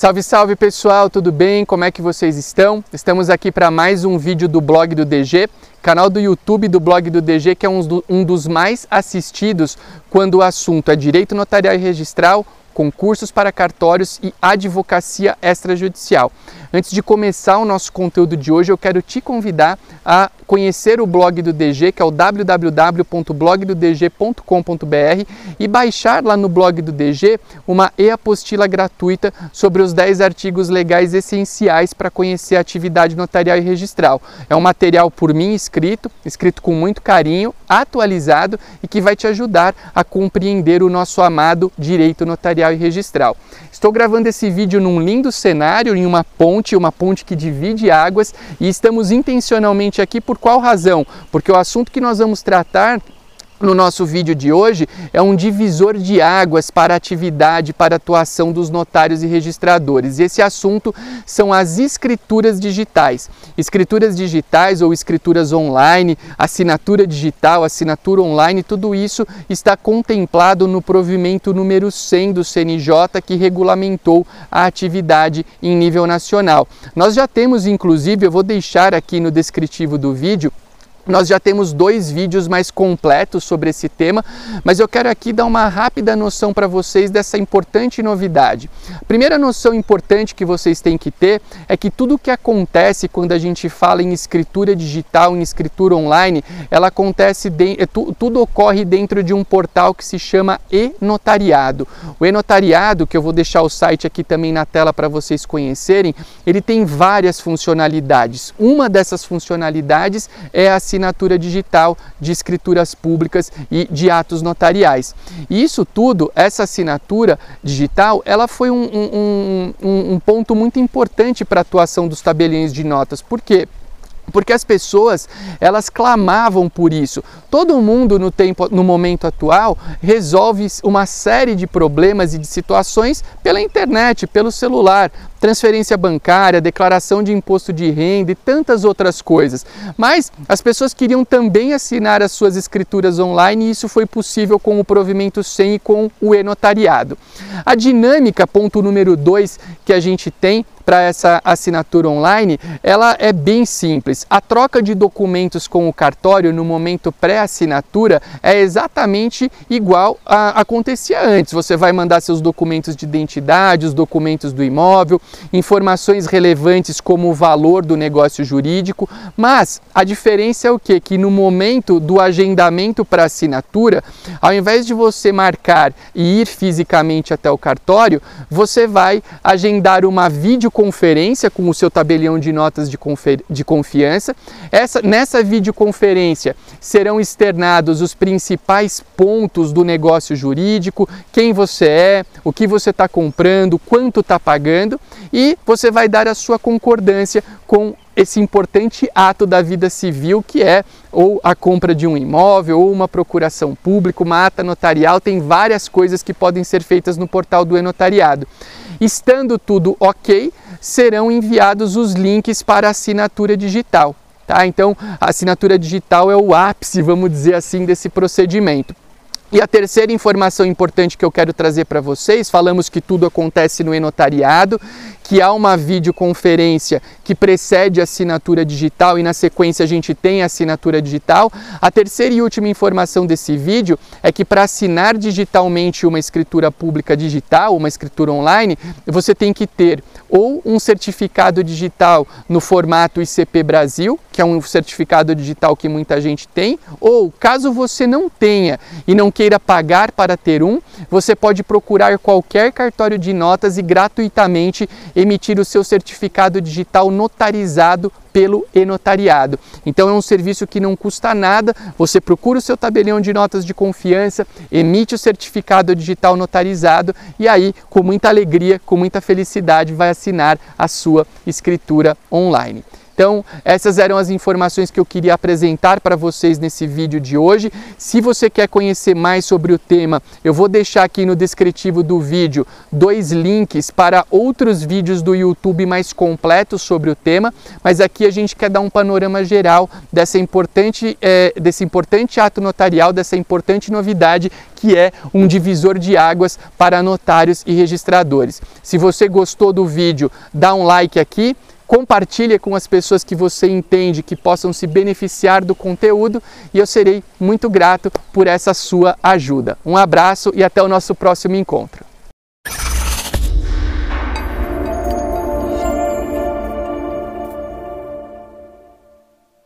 Salve, salve pessoal, tudo bem? Como é que vocês estão? Estamos aqui para mais um vídeo do blog do DG, canal do YouTube do blog do DG, que é um, um dos mais assistidos quando o assunto é direito notarial e registral, concursos para cartórios e advocacia extrajudicial. Antes de começar o nosso conteúdo de hoje, eu quero te convidar a conhecer o blog do DG, que é o www.blogdodg.com.br e baixar lá no blog do DG uma e-apostila gratuita sobre os 10 artigos legais essenciais para conhecer a atividade notarial e registral. É um material por mim escrito, escrito com muito carinho, atualizado e que vai te ajudar a compreender o nosso amado direito notarial e registral. Estou gravando esse vídeo num lindo cenário, em uma ponte ponte, uma ponte que divide águas, e estamos intencionalmente aqui por qual razão? Porque o assunto que nós vamos tratar no nosso vídeo de hoje é um divisor de águas para atividade, para atuação dos notários e registradores. E esse assunto são as escrituras digitais. Escrituras digitais ou escrituras online, assinatura digital, assinatura online, tudo isso está contemplado no provimento número 100 do CNJ que regulamentou a atividade em nível nacional. Nós já temos inclusive, eu vou deixar aqui no descritivo do vídeo, nós já temos dois vídeos mais completos sobre esse tema, mas eu quero aqui dar uma rápida noção para vocês dessa importante novidade. A primeira noção importante que vocês têm que ter é que tudo o que acontece quando a gente fala em escritura digital, em escritura online, ela acontece, de, é, tudo ocorre dentro de um portal que se chama e-notariado. O e-notariado, que eu vou deixar o site aqui também na tela para vocês conhecerem, ele tem várias funcionalidades. Uma dessas funcionalidades é a assinatura digital de escrituras públicas e de atos notariais. E isso tudo, essa assinatura digital, ela foi um, um, um, um ponto muito importante para a atuação dos tabeliões de notas. Por quê? Porque as pessoas elas clamavam por isso. Todo mundo no tempo, no momento atual, resolve uma série de problemas e de situações pela internet, pelo celular, transferência bancária, declaração de imposto de renda e tantas outras coisas. Mas as pessoas queriam também assinar as suas escrituras online e isso foi possível com o provimento 100 e com o e-notariado. A dinâmica, ponto número 2, que a gente tem para essa assinatura online, ela é bem simples. A troca de documentos com o cartório no momento pré-assinatura é exatamente igual a acontecia antes. Você vai mandar seus documentos de identidade, os documentos do imóvel, informações relevantes como o valor do negócio jurídico, mas a diferença é o que? Que no momento do agendamento para assinatura, ao invés de você marcar e ir fisicamente até o cartório, você vai agendar uma videoconferência com o seu tabelião de notas de, de confiança. Essa, nessa videoconferência serão externados os principais pontos do negócio jurídico, quem você é, o que você está comprando, quanto está pagando, e você vai dar a sua concordância com esse importante ato da vida civil que é ou a compra de um imóvel ou uma procuração pública, uma ata notarial, tem várias coisas que podem ser feitas no portal do e-notariado. Estando tudo ok, serão enviados os links para assinatura digital. Tá? Então, a assinatura digital é o ápice, vamos dizer assim, desse procedimento. E a terceira informação importante que eu quero trazer para vocês, falamos que tudo acontece no e-notariado, que há uma videoconferência que precede a assinatura digital e na sequência a gente tem a assinatura digital. A terceira e última informação desse vídeo é que para assinar digitalmente uma escritura pública digital, uma escritura online, você tem que ter ou um certificado digital no formato ICP Brasil, que é um certificado digital que muita gente tem, ou caso você não tenha e não queira pagar para ter um, você pode procurar qualquer cartório de notas e gratuitamente emitir o seu certificado digital notarizado pelo e-notariado. Então é um serviço que não custa nada, você procura o seu tabelião de notas de confiança, emite o certificado digital notarizado e aí, com muita alegria, com muita felicidade, vai assinar a sua escritura online. Então, essas eram as informações que eu queria apresentar para vocês nesse vídeo de hoje. Se você quer conhecer mais sobre o tema, eu vou deixar aqui no descritivo do vídeo dois links para outros vídeos do YouTube mais completos sobre o tema, mas aqui a gente quer dar um panorama geral dessa importante, é, desse importante ato notarial, dessa importante novidade que é um divisor de águas para notários e registradores. Se você gostou do vídeo, dá um like aqui, compartilhe com as pessoas que você entende que possam se beneficiar do conteúdo e eu serei muito grato por essa sua ajuda. Um abraço e até o nosso próximo encontro.